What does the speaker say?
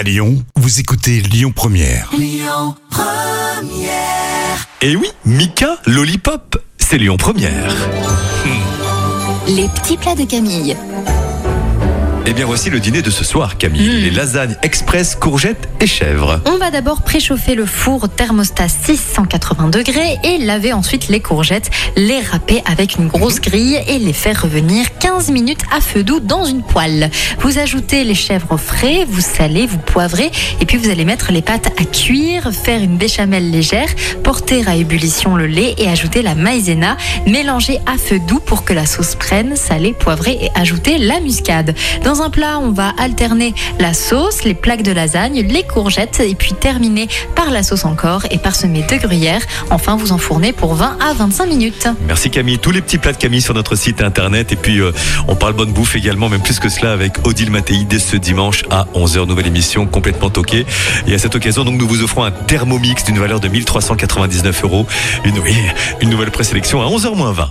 À Lyon, vous écoutez Lyon Première. Et oui, Mika Lollipop, c'est Lyon Première. Les petits plats de Camille. Eh bien voici le dîner de ce soir, Camille. Les lasagnes express, courgettes et chèvres. On va d'abord préchauffer le four au thermostat 680 degrés et laver ensuite les courgettes, les râper avec une grosse grille et les faire revenir 15 minutes à feu doux dans une poêle. Vous ajoutez les chèvres frais, vous salez, vous poivrez et puis vous allez mettre les pâtes à cuire, faire une béchamel légère, porter à ébullition le lait et ajouter la maïzena, mélanger à feu doux pour que la sauce prenne, saler, poivrer et ajouter la muscade. Dans un plat, on va alterner la sauce, les plaques de lasagne, les courgettes et puis terminer par la sauce encore et parsemer de gruyère. Enfin, vous enfournez pour 20 à 25 minutes. Merci Camille. Tous les petits plats de Camille sur notre site internet. Et puis euh, on parle bonne bouffe également, même plus que cela, avec Odile Mattei dès ce dimanche à 11h. Nouvelle émission complètement toquée. Et à cette occasion, donc, nous vous offrons un thermomix d'une valeur de 1399 euros. Une, une nouvelle présélection à 11h moins 20.